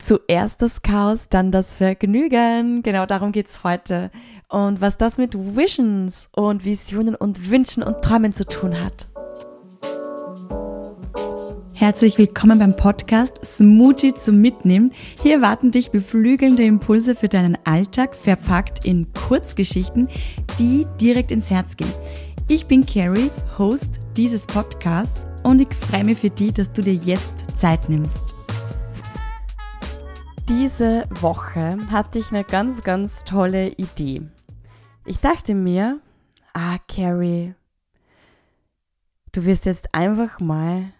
Zuerst das Chaos, dann das Vergnügen. Genau darum geht's heute. Und was das mit Visions und Visionen und Wünschen und Träumen zu tun hat. Herzlich willkommen beim Podcast Smoothie zum Mitnehmen. Hier warten dich beflügelnde Impulse für deinen Alltag, verpackt in Kurzgeschichten, die direkt ins Herz gehen. Ich bin Carrie, Host dieses Podcasts und ich freue mich für dich, dass du dir jetzt Zeit nimmst. Diese Woche hatte ich eine ganz, ganz tolle Idee. Ich dachte mir, ah, Carrie, du wirst jetzt einfach mal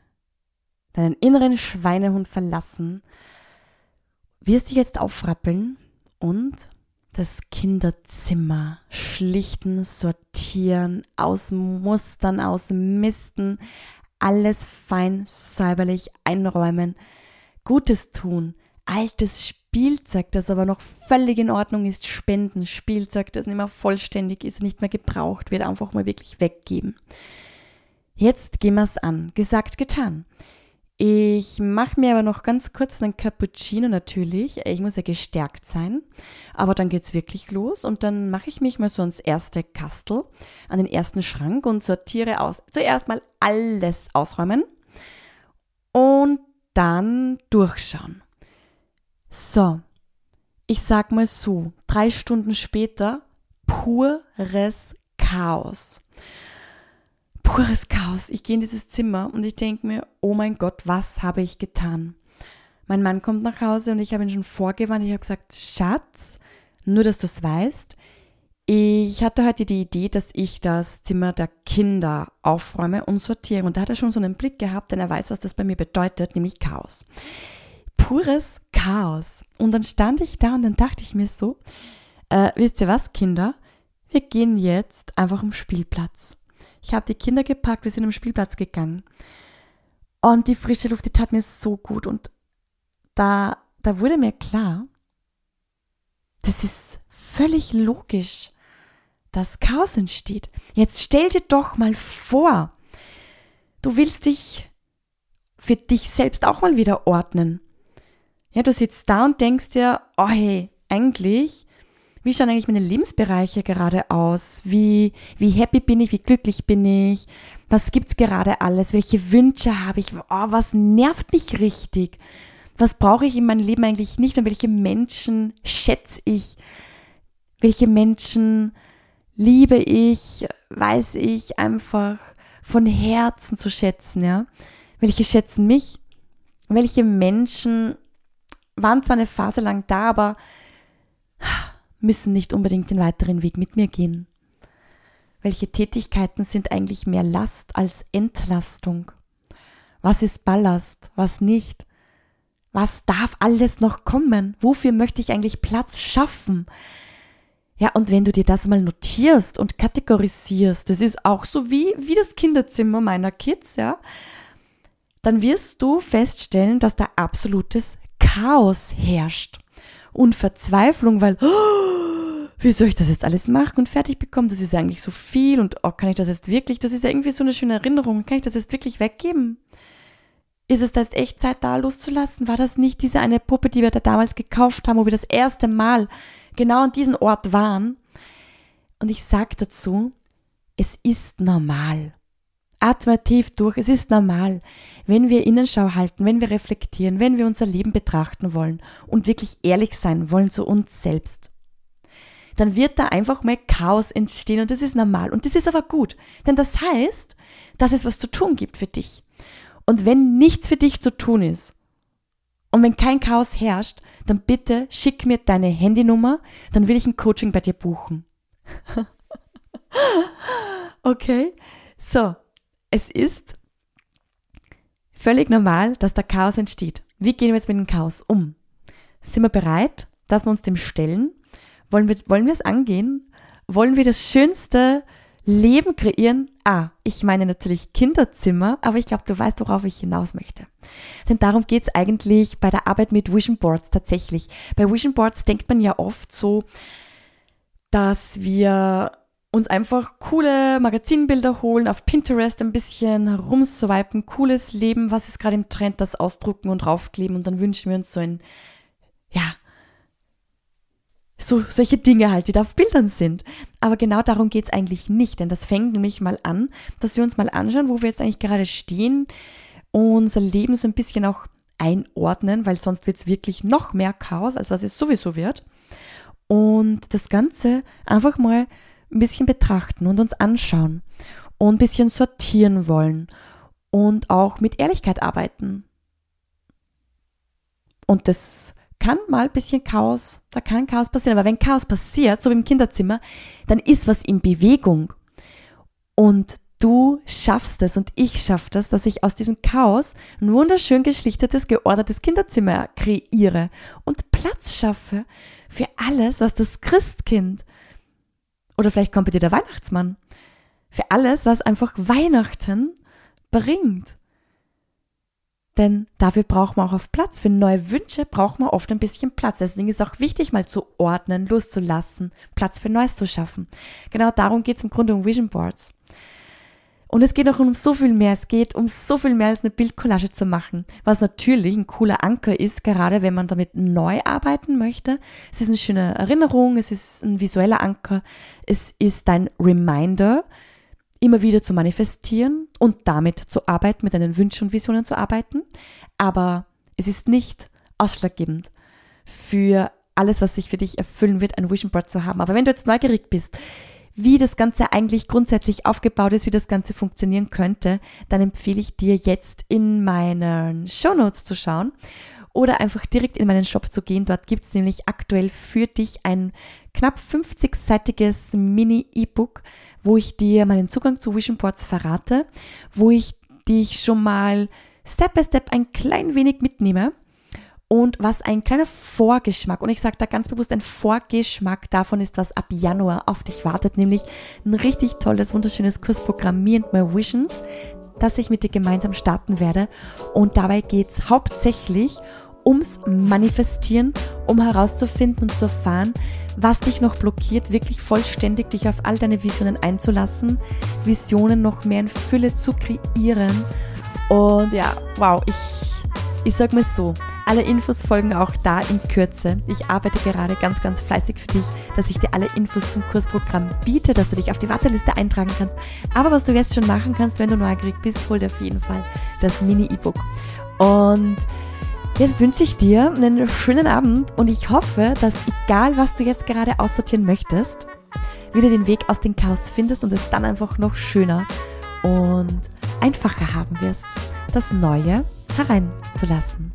deinen inneren Schweinehund verlassen, wirst dich jetzt aufrappeln und das Kinderzimmer schlichten, sortieren, ausmustern, ausmisten, alles fein säuberlich einräumen, Gutes tun, altes Spielzeug, das aber noch völlig in Ordnung ist, spenden, Spielzeug, das nicht mehr vollständig ist, nicht mehr gebraucht wird, einfach mal wirklich weggeben. Jetzt gehen wir es an. Gesagt, getan. Ich mache mir aber noch ganz kurz einen Cappuccino natürlich. Ich muss ja gestärkt sein. Aber dann geht's wirklich los und dann mache ich mich mal so ans erste Kastel, an den ersten Schrank und sortiere aus. Zuerst mal alles ausräumen und dann durchschauen. So, ich sag mal so, drei Stunden später, pures Chaos. Pures Chaos. Ich gehe in dieses Zimmer und ich denke mir, oh mein Gott, was habe ich getan? Mein Mann kommt nach Hause und ich habe ihn schon vorgewarnt. Ich habe gesagt, Schatz, nur dass du es weißt, ich hatte heute die Idee, dass ich das Zimmer der Kinder aufräume und sortiere. Und da hat er schon so einen Blick gehabt, denn er weiß, was das bei mir bedeutet, nämlich Chaos pures Chaos. Und dann stand ich da und dann dachte ich mir so, äh, wisst ihr was, Kinder? Wir gehen jetzt einfach am Spielplatz. Ich habe die Kinder gepackt, wir sind am Spielplatz gegangen. Und die frische Luft, die tat mir so gut. Und da, da wurde mir klar, das ist völlig logisch, dass Chaos entsteht. Jetzt stell dir doch mal vor, du willst dich für dich selbst auch mal wieder ordnen. Ja, du sitzt da und denkst dir, oh hey, eigentlich, wie schauen eigentlich meine Lebensbereiche gerade aus? Wie, wie happy bin ich? Wie glücklich bin ich? Was gibt's gerade alles? Welche Wünsche habe ich? Oh, was nervt mich richtig? Was brauche ich in meinem Leben eigentlich nicht mehr? Welche Menschen schätze ich? Welche Menschen liebe ich? Weiß ich einfach von Herzen zu schätzen, ja? Welche schätzen mich? Welche Menschen waren zwar eine Phase lang da, aber müssen nicht unbedingt den weiteren Weg mit mir gehen. Welche Tätigkeiten sind eigentlich mehr Last als Entlastung? Was ist Ballast, was nicht? Was darf alles noch kommen? Wofür möchte ich eigentlich Platz schaffen? Ja, und wenn du dir das mal notierst und kategorisierst, das ist auch so wie, wie das Kinderzimmer meiner Kids, ja, dann wirst du feststellen, dass da absolutes Chaos herrscht und Verzweiflung, weil, oh, wie soll ich das jetzt alles machen und fertig bekommen? Das ist eigentlich so viel und oh, kann ich das jetzt wirklich, das ist irgendwie so eine schöne Erinnerung, kann ich das jetzt wirklich weggeben? Ist es da jetzt echt Zeit, da loszulassen? War das nicht diese eine Puppe, die wir da damals gekauft haben, wo wir das erste Mal genau an diesem Ort waren? Und ich sage dazu, es ist normal. Tief durch, es ist normal, wenn wir Innenschau halten, wenn wir reflektieren, wenn wir unser Leben betrachten wollen und wirklich ehrlich sein wollen zu uns selbst. Dann wird da einfach mal Chaos entstehen und das ist normal und das ist aber gut, denn das heißt, dass es was zu tun gibt für dich. Und wenn nichts für dich zu tun ist und wenn kein Chaos herrscht, dann bitte schick mir deine Handynummer, dann will ich ein Coaching bei dir buchen. okay? So, es ist völlig normal, dass da Chaos entsteht. Wie gehen wir jetzt mit dem Chaos um? Sind wir bereit, dass wir uns dem stellen? Wollen wir, wollen wir es angehen? Wollen wir das schönste Leben kreieren? Ah, ich meine natürlich Kinderzimmer, aber ich glaube, du weißt, worauf ich hinaus möchte. Denn darum geht es eigentlich bei der Arbeit mit Vision Boards tatsächlich. Bei Vision Boards denkt man ja oft so, dass wir uns einfach coole Magazinbilder holen, auf Pinterest ein bisschen herumswipen, cooles Leben, was ist gerade im Trend, das ausdrucken und draufkleben und dann wünschen wir uns so ein ja, so solche Dinge halt, die da auf Bildern sind. Aber genau darum geht es eigentlich nicht, denn das fängt nämlich mal an, dass wir uns mal anschauen, wo wir jetzt eigentlich gerade stehen, unser Leben so ein bisschen auch einordnen, weil sonst wird es wirklich noch mehr Chaos, als was es sowieso wird. Und das Ganze einfach mal ein bisschen betrachten und uns anschauen und ein bisschen sortieren wollen und auch mit Ehrlichkeit arbeiten. Und das kann mal ein bisschen Chaos, da kann Chaos passieren. Aber wenn Chaos passiert, so wie im Kinderzimmer, dann ist was in Bewegung. Und du schaffst es und ich schaffe das, dass ich aus diesem Chaos ein wunderschön geschlichtetes, geordnetes Kinderzimmer kreiere und Platz schaffe für alles, was das Christkind oder vielleicht kommt bei dir der Weihnachtsmann, für alles, was einfach Weihnachten bringt. Denn dafür braucht man auch auf Platz. Für neue Wünsche braucht man oft ein bisschen Platz. Deswegen ist es auch wichtig, mal zu ordnen, loszulassen, Platz für Neues zu schaffen. Genau darum geht es im Grunde um Vision Boards. Und es geht auch um so viel mehr. Es geht um so viel mehr als eine Bildcollage zu machen, was natürlich ein cooler Anker ist, gerade wenn man damit neu arbeiten möchte. Es ist eine schöne Erinnerung, es ist ein visueller Anker, es ist ein Reminder, immer wieder zu manifestieren und damit zu arbeiten, mit deinen Wünschen und Visionen zu arbeiten. Aber es ist nicht ausschlaggebend für alles, was sich für dich erfüllen wird, ein Vision Board zu haben. Aber wenn du jetzt neugierig bist, wie das Ganze eigentlich grundsätzlich aufgebaut ist, wie das Ganze funktionieren könnte, dann empfehle ich dir jetzt in meinen Show Notes zu schauen oder einfach direkt in meinen Shop zu gehen. Dort gibt es nämlich aktuell für dich ein knapp 50-seitiges Mini-E-Book, wo ich dir meinen Zugang zu Vision Boards verrate, wo ich dich schon mal Step by Step ein klein wenig mitnehme und was ein kleiner Vorgeschmack, und ich sage da ganz bewusst ein Vorgeschmack davon ist, was ab Januar auf dich wartet, nämlich ein richtig tolles, wunderschönes Kursprogramm Me and My Visions, das ich mit dir gemeinsam starten werde. Und dabei geht's hauptsächlich ums Manifestieren, um herauszufinden und zu erfahren, was dich noch blockiert, wirklich vollständig dich auf all deine Visionen einzulassen, Visionen noch mehr in Fülle zu kreieren. Und ja, wow, ich ich sag mal so, alle Infos folgen auch da in Kürze. Ich arbeite gerade ganz, ganz fleißig für dich, dass ich dir alle Infos zum Kursprogramm biete, dass du dich auf die Warteliste eintragen kannst. Aber was du jetzt schon machen kannst, wenn du neugierig bist, hol dir auf jeden Fall das Mini-E-Book. Und jetzt wünsche ich dir einen schönen Abend und ich hoffe, dass egal was du jetzt gerade aussortieren möchtest, wieder den Weg aus dem Chaos findest und es dann einfach noch schöner und einfacher haben wirst. Das Neue hereinzulassen.